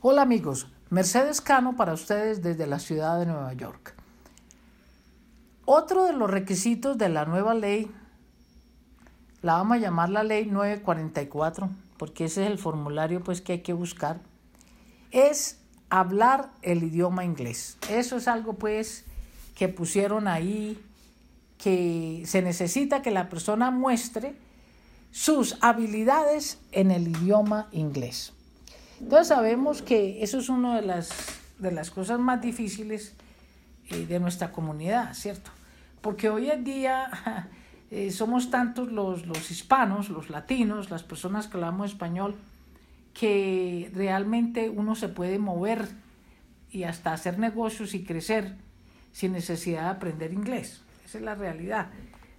Hola amigos, Mercedes Cano para ustedes desde la ciudad de Nueva York. Otro de los requisitos de la nueva ley, la vamos a llamar la ley 944, porque ese es el formulario pues que hay que buscar, es hablar el idioma inglés. Eso es algo pues que pusieron ahí que se necesita que la persona muestre sus habilidades en el idioma inglés. Entonces sabemos que eso es una de las, de las cosas más difíciles eh, de nuestra comunidad, ¿cierto? Porque hoy en día eh, somos tantos los, los hispanos, los latinos, las personas que hablamos español, que realmente uno se puede mover y hasta hacer negocios y crecer sin necesidad de aprender inglés. Esa es la realidad.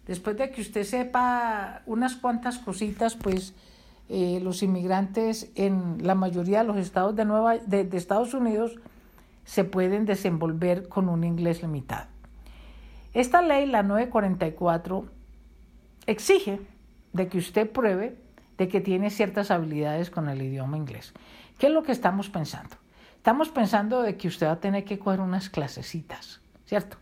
Después de que usted sepa unas cuantas cositas, pues eh, los inmigrantes en la mayoría de los estados de, Nueva, de, Estados Unidos se pueden desenvolver con un inglés limitado. Esta ley, la 944, exige de que usted pruebe de que tiene ciertas habilidades con el idioma inglés. ¿Qué es lo que estamos pensando? Estamos pensando de que usted va a tener que coger unas clasecitas, ¿cierto?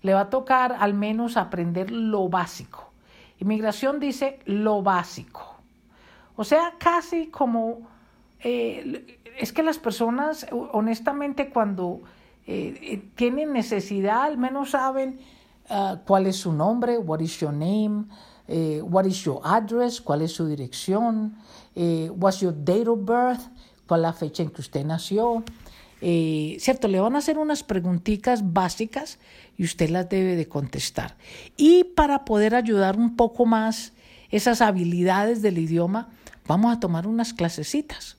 Le va a tocar al menos aprender lo básico. Inmigración dice lo básico. O sea, casi como... Eh, es que las personas, honestamente, cuando eh, eh, tienen necesidad, al menos saben uh, cuál es su nombre, what is your name, what is your address, cuál es su dirección, what's your date of birth, cuál la fecha en que usted nació. ¿Cierto? Le van a hacer unas preguntitas básicas y usted las debe de contestar. Y para poder ayudar un poco más esas habilidades del idioma, vamos a tomar unas clasecitas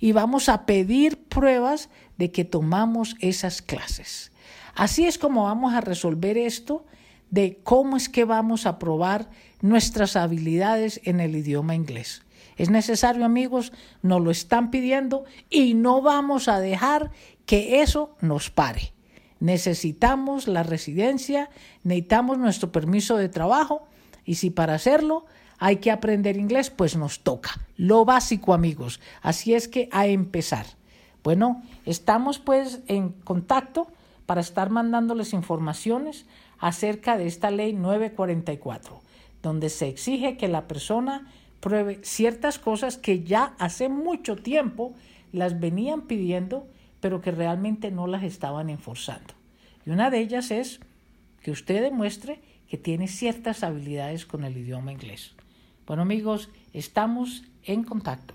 y vamos a pedir pruebas de que tomamos esas clases. Así es como vamos a resolver esto de cómo es que vamos a probar nuestras habilidades en el idioma inglés. Es necesario, amigos, nos lo están pidiendo y no vamos a dejar que eso nos pare. Necesitamos la residencia, necesitamos nuestro permiso de trabajo y si para hacerlo hay que aprender inglés, pues nos toca. Lo básico, amigos. Así es que a empezar. Bueno, estamos pues en contacto para estar mandándoles informaciones acerca de esta ley 944, donde se exige que la persona pruebe ciertas cosas que ya hace mucho tiempo las venían pidiendo, pero que realmente no las estaban enforzando. Y una de ellas es que usted demuestre que tiene ciertas habilidades con el idioma inglés. Bueno amigos, estamos en contacto.